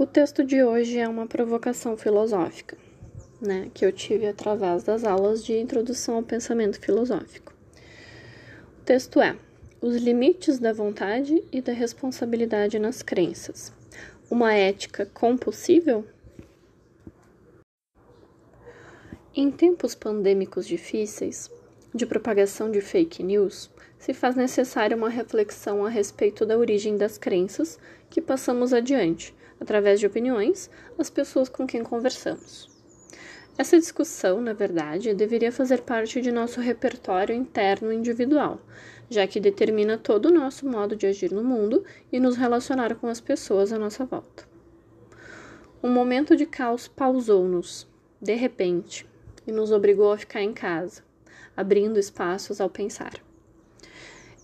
O texto de hoje é uma provocação filosófica, né, que eu tive através das aulas de introdução ao pensamento filosófico. O texto é: Os limites da vontade e da responsabilidade nas crenças. Uma ética compulsível? Em tempos pandêmicos difíceis, de propagação de fake news, se faz necessária uma reflexão a respeito da origem das crenças que passamos adiante através de opiniões, as pessoas com quem conversamos. Essa discussão, na verdade, deveria fazer parte de nosso repertório interno individual, já que determina todo o nosso modo de agir no mundo e nos relacionar com as pessoas à nossa volta. Um momento de caos pausou-nos, de repente, e nos obrigou a ficar em casa, abrindo espaços ao pensar.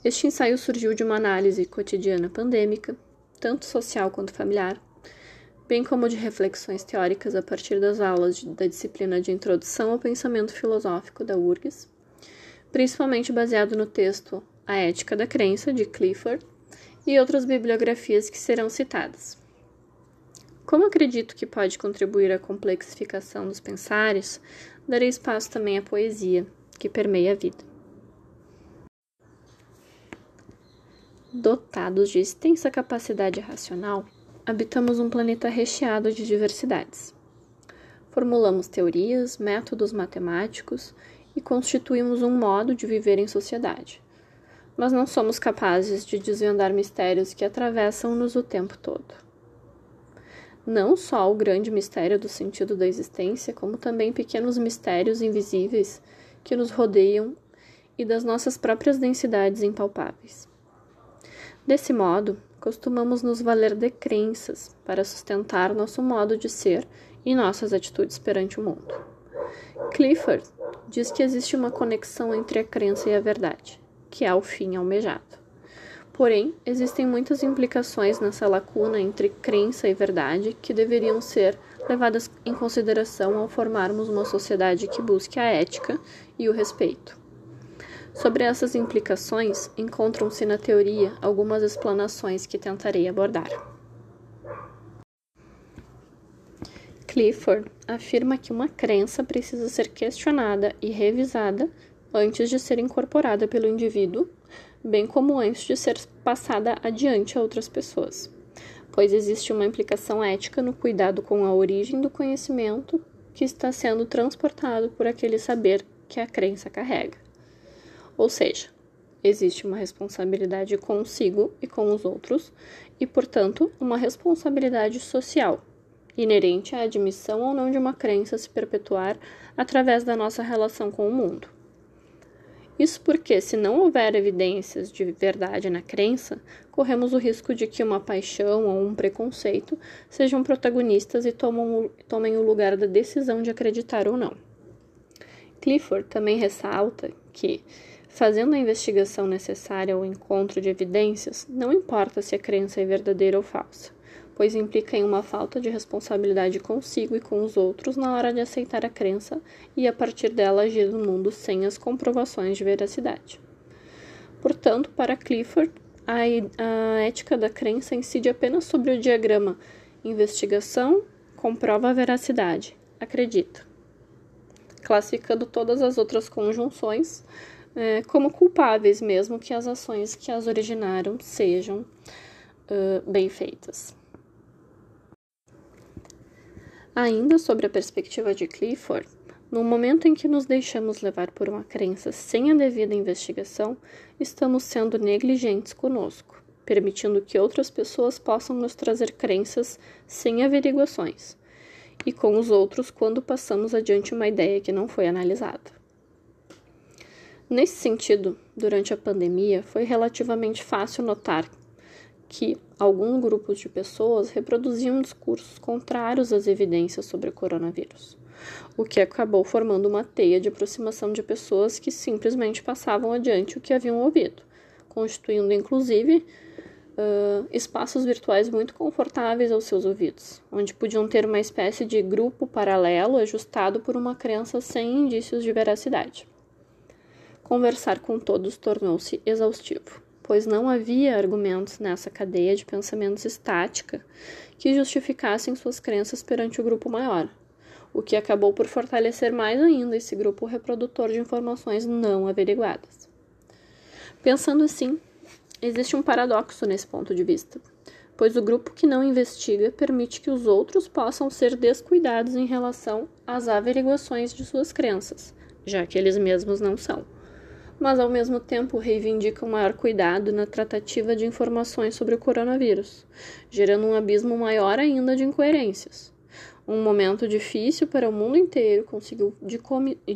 Este ensaio surgiu de uma análise cotidiana pandêmica, tanto social quanto familiar, bem como de reflexões teóricas a partir das aulas da disciplina de Introdução ao Pensamento Filosófico da URGS, principalmente baseado no texto A Ética da Crença, de Clifford, e outras bibliografias que serão citadas. Como acredito que pode contribuir à complexificação dos pensares, darei espaço também à poesia, que permeia a vida. Dotados de extensa capacidade racional, habitamos um planeta recheado de diversidades. Formulamos teorias, métodos matemáticos e constituímos um modo de viver em sociedade. Mas não somos capazes de desvendar mistérios que atravessam-nos o tempo todo. Não só o grande mistério do sentido da existência, como também pequenos mistérios invisíveis que nos rodeiam e das nossas próprias densidades impalpáveis. Desse modo, costumamos nos valer de crenças para sustentar nosso modo de ser e nossas atitudes perante o mundo. Clifford diz que existe uma conexão entre a crença e a verdade, que é o fim almejado. Porém, existem muitas implicações nessa lacuna entre crença e verdade que deveriam ser levadas em consideração ao formarmos uma sociedade que busque a ética e o respeito. Sobre essas implicações, encontram-se na teoria algumas explanações que tentarei abordar. Clifford afirma que uma crença precisa ser questionada e revisada antes de ser incorporada pelo indivíduo, bem como antes de ser passada adiante a outras pessoas, pois existe uma implicação ética no cuidado com a origem do conhecimento que está sendo transportado por aquele saber que a crença carrega. Ou seja, existe uma responsabilidade consigo e com os outros, e, portanto, uma responsabilidade social, inerente à admissão ou não de uma crença se perpetuar através da nossa relação com o mundo. Isso porque, se não houver evidências de verdade na crença, corremos o risco de que uma paixão ou um preconceito sejam protagonistas e tomem o lugar da decisão de acreditar ou não. Clifford também ressalta que, Fazendo a investigação necessária ao encontro de evidências, não importa se a crença é verdadeira ou falsa, pois implica em uma falta de responsabilidade consigo e com os outros na hora de aceitar a crença e a partir dela agir no mundo sem as comprovações de veracidade. Portanto, para Clifford, a, a ética da crença incide apenas sobre o diagrama investigação, comprova a veracidade, acredita, classificando todas as outras conjunções é, como culpáveis, mesmo que as ações que as originaram sejam uh, bem feitas. Ainda sobre a perspectiva de Clifford, no momento em que nos deixamos levar por uma crença sem a devida investigação, estamos sendo negligentes conosco, permitindo que outras pessoas possam nos trazer crenças sem averiguações, e com os outros quando passamos adiante uma ideia que não foi analisada. Nesse sentido, durante a pandemia, foi relativamente fácil notar que alguns grupos de pessoas reproduziam discursos contrários às evidências sobre o coronavírus, o que acabou formando uma teia de aproximação de pessoas que simplesmente passavam adiante o que haviam ouvido, constituindo inclusive uh, espaços virtuais muito confortáveis aos seus ouvidos, onde podiam ter uma espécie de grupo paralelo ajustado por uma crença sem indícios de veracidade. Conversar com todos tornou-se exaustivo, pois não havia argumentos nessa cadeia de pensamentos estática que justificassem suas crenças perante o grupo maior, o que acabou por fortalecer mais ainda esse grupo reprodutor de informações não averiguadas. Pensando assim, existe um paradoxo nesse ponto de vista, pois o grupo que não investiga permite que os outros possam ser descuidados em relação às averiguações de suas crenças, já que eles mesmos não são. Mas ao mesmo tempo reivindica um maior cuidado na tratativa de informações sobre o coronavírus, gerando um abismo maior ainda de incoerências. Um momento difícil para o mundo inteiro conseguiu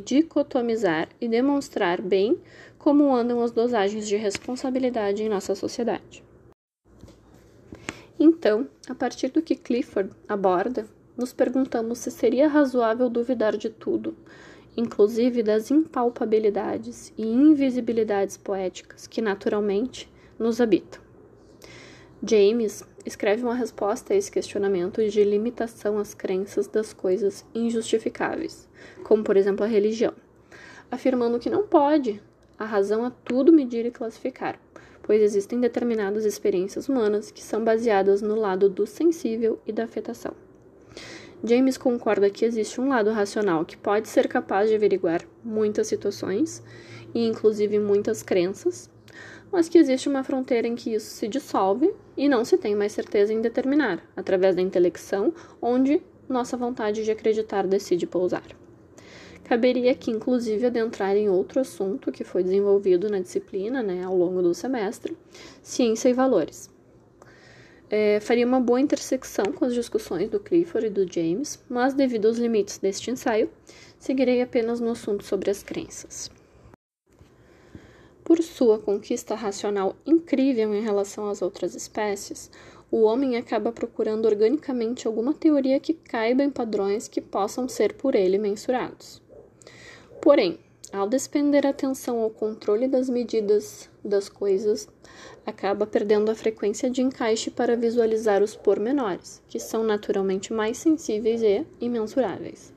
dicotomizar e demonstrar bem como andam as dosagens de responsabilidade em nossa sociedade. Então, a partir do que Clifford aborda, nos perguntamos se seria razoável duvidar de tudo, inclusive das impalpabilidades e invisibilidades poéticas que naturalmente nos habitam. James escreve uma resposta a esse questionamento de limitação às crenças das coisas injustificáveis, como por exemplo a religião, afirmando que não pode a razão a tudo medir e classificar, pois existem determinadas experiências humanas que são baseadas no lado do sensível e da afetação. James concorda que existe um lado racional que pode ser capaz de averiguar muitas situações e inclusive muitas crenças, mas que existe uma fronteira em que isso se dissolve e não se tem mais certeza em determinar, através da intelecção, onde nossa vontade de acreditar decide pousar. Caberia aqui, inclusive, adentrar em outro assunto que foi desenvolvido na disciplina né, ao longo do semestre, ciência e valores é, faria uma boa intersecção com as discussões do Clifford e do James, mas devido aos limites deste ensaio, seguirei apenas no assunto sobre as crenças. Por sua conquista racional incrível em relação às outras espécies, o homem acaba procurando organicamente alguma teoria que caiba em padrões que possam ser por ele mensurados. Porém, ao despender atenção ao controle das medidas das coisas, acaba perdendo a frequência de encaixe para visualizar os pormenores, que são naturalmente mais sensíveis e imensuráveis.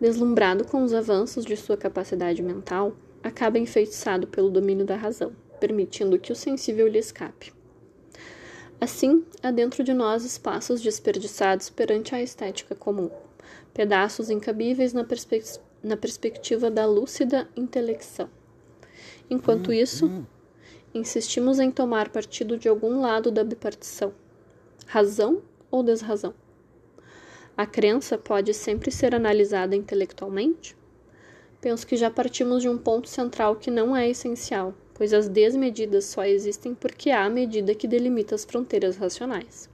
Deslumbrado com os avanços de sua capacidade mental, acaba enfeitiçado pelo domínio da razão, permitindo que o sensível lhe escape. Assim, há dentro de nós espaços desperdiçados perante a estética comum, pedaços incabíveis na perspectiva na perspectiva da lúcida intelecção. Enquanto isso, insistimos em tomar partido de algum lado da bipartição, razão ou desrazão. A crença pode sempre ser analisada intelectualmente? Penso que já partimos de um ponto central que não é essencial, pois as desmedidas só existem porque há a medida que delimita as fronteiras racionais.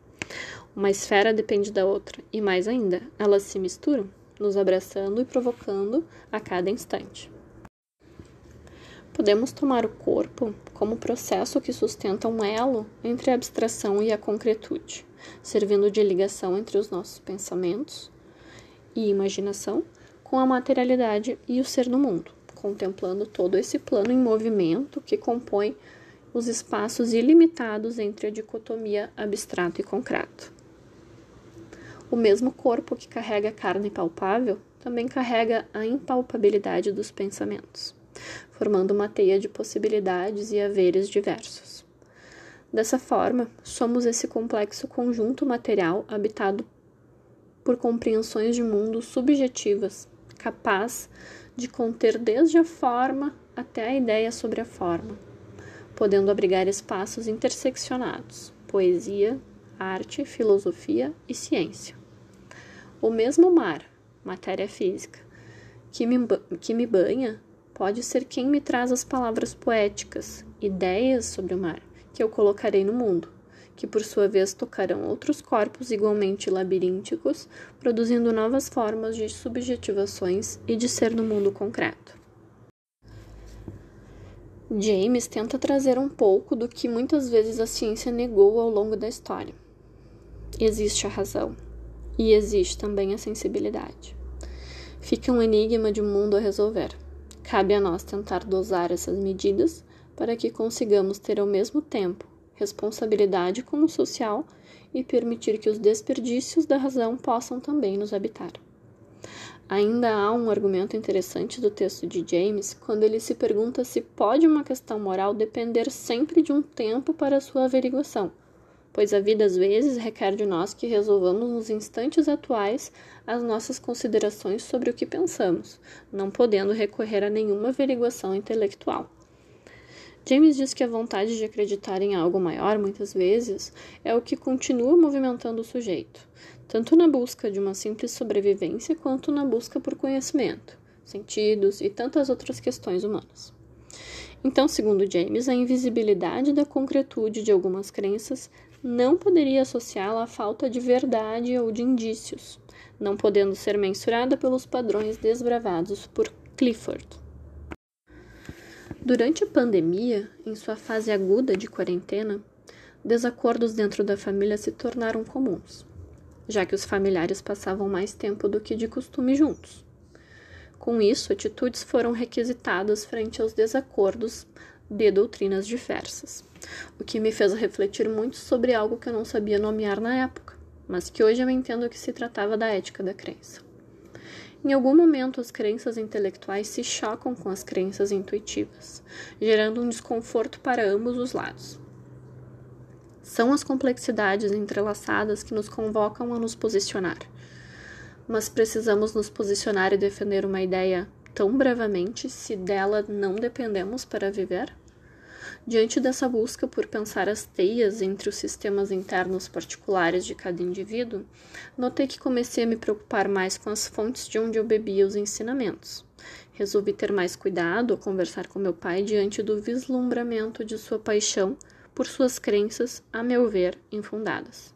Uma esfera depende da outra, e mais ainda, elas se misturam nos abraçando e provocando a cada instante. Podemos tomar o corpo como processo que sustenta um elo entre a abstração e a concretude, servindo de ligação entre os nossos pensamentos e imaginação com a materialidade e o ser no mundo, contemplando todo esse plano em movimento que compõe os espaços ilimitados entre a dicotomia abstrato e concreto. O mesmo corpo que carrega a carne palpável também carrega a impalpabilidade dos pensamentos, formando uma teia de possibilidades e haveres diversos. Dessa forma, somos esse complexo conjunto material habitado por compreensões de mundo subjetivas, capaz de conter desde a forma até a ideia sobre a forma, podendo abrigar espaços interseccionados, poesia, arte, filosofia e ciência. O mesmo mar, matéria física, que me, que me banha, pode ser quem me traz as palavras poéticas, ideias sobre o mar, que eu colocarei no mundo, que por sua vez tocarão outros corpos igualmente labirínticos, produzindo novas formas de subjetivações e de ser no mundo concreto. James tenta trazer um pouco do que muitas vezes a ciência negou ao longo da história. Existe a razão, e existe também a sensibilidade. Fica um enigma de mundo a resolver. Cabe a nós tentar dosar essas medidas para que consigamos ter ao mesmo tempo responsabilidade como social e permitir que os desperdícios da razão possam também nos habitar. Ainda há um argumento interessante do texto de James quando ele se pergunta se pode uma questão moral depender sempre de um tempo para sua averiguação, pois a vida às vezes requer de nós que resolvamos nos instantes atuais as nossas considerações sobre o que pensamos, não podendo recorrer a nenhuma averiguação intelectual. James diz que a vontade de acreditar em algo maior, muitas vezes, é o que continua movimentando o sujeito, tanto na busca de uma simples sobrevivência quanto na busca por conhecimento, sentidos e tantas outras questões humanas. Então, segundo James, a invisibilidade da concretude de algumas crenças não poderia associá-la à falta de verdade ou de indícios, não podendo ser mensurada pelos padrões desbravados por Clifford. Durante a pandemia, em sua fase aguda de quarentena, desacordos dentro da família se tornaram comuns, já que os familiares passavam mais tempo do que de costume juntos. Com isso, atitudes foram requisitadas frente aos desacordos de doutrinas diversas, o que me fez refletir muito sobre algo que eu não sabia nomear na época, mas que hoje eu entendo que se tratava da ética da crença. Em algum momento, as crenças intelectuais se chocam com as crenças intuitivas, gerando um desconforto para ambos os lados. São as complexidades entrelaçadas que nos convocam a nos posicionar. Mas precisamos nos posicionar e defender uma ideia tão bravamente se dela não dependemos para viver? Diante dessa busca por pensar as teias entre os sistemas internos particulares de cada indivíduo, notei que comecei a me preocupar mais com as fontes de onde eu bebia os ensinamentos. Resolvi ter mais cuidado ao conversar com meu pai diante do vislumbramento de sua paixão por suas crenças, a meu ver, infundadas.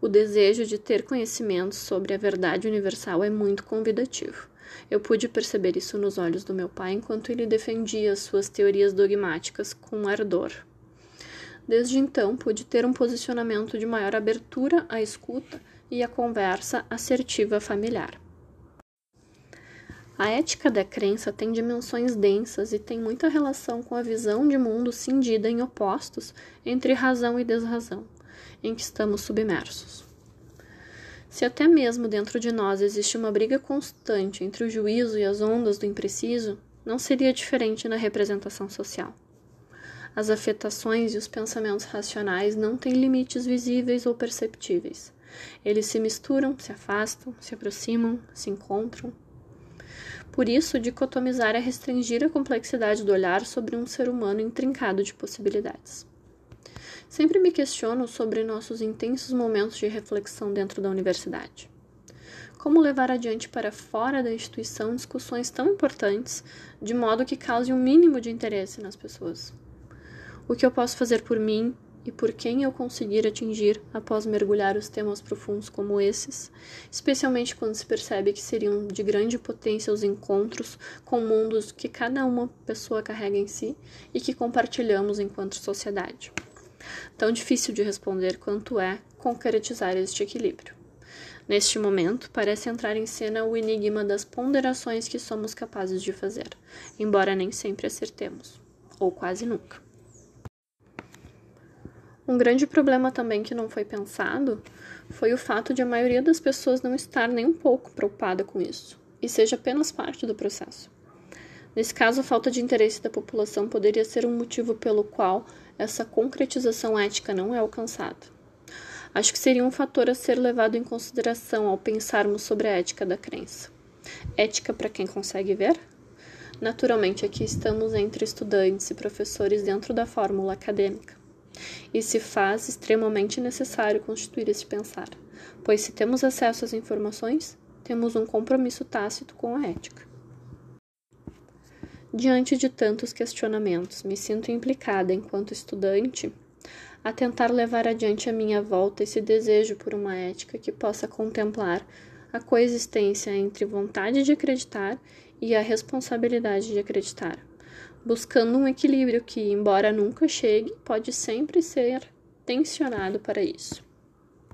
O desejo de ter conhecimento sobre a verdade universal é muito convidativo. Eu pude perceber isso nos olhos do meu pai enquanto ele defendia suas teorias dogmáticas com ardor. Desde então, pude ter um posicionamento de maior abertura à escuta e à conversa assertiva familiar. A ética da crença tem dimensões densas e tem muita relação com a visão de mundo cindida em opostos entre razão e desrazão, em que estamos submersos. Se até mesmo dentro de nós existe uma briga constante entre o juízo e as ondas do impreciso, não seria diferente na representação social. As afetações e os pensamentos racionais não têm limites visíveis ou perceptíveis. Eles se misturam, se afastam, se aproximam, se encontram. Por isso, dicotomizar é restringir a complexidade do olhar sobre um ser humano intrincado de possibilidades. Sempre me questiono sobre nossos intensos momentos de reflexão dentro da universidade. Como levar adiante para fora da instituição discussões tão importantes de modo que cause um mínimo de interesse nas pessoas? O que eu posso fazer por mim e por quem eu conseguir atingir após mergulhar os temas profundos como esses, especialmente quando se percebe que seriam de grande potência os encontros com mundos que cada uma pessoa carrega em si e que compartilhamos enquanto sociedade. Tão difícil de responder quanto é concretizar este equilíbrio. Neste momento, parece entrar em cena o enigma das ponderações que somos capazes de fazer, embora nem sempre acertemos, ou quase nunca. Um grande problema também que não foi pensado foi o fato de a maioria das pessoas não estar nem um pouco preocupada com isso, e seja apenas parte do processo. Nesse caso, a falta de interesse da população poderia ser um motivo pelo qual essa concretização ética não é alcançada. Acho que seria um fator a ser levado em consideração ao pensarmos sobre a ética da crença. Ética para quem consegue ver? Naturalmente, aqui estamos entre estudantes e professores dentro da fórmula acadêmica. E se faz extremamente necessário constituir esse pensar, pois se temos acesso às informações, temos um compromisso tácito com a ética. Diante de tantos questionamentos, me sinto implicada, enquanto estudante, a tentar levar adiante a minha volta esse desejo por uma ética que possa contemplar a coexistência entre vontade de acreditar e a responsabilidade de acreditar, buscando um equilíbrio que, embora nunca chegue, pode sempre ser tensionado para isso.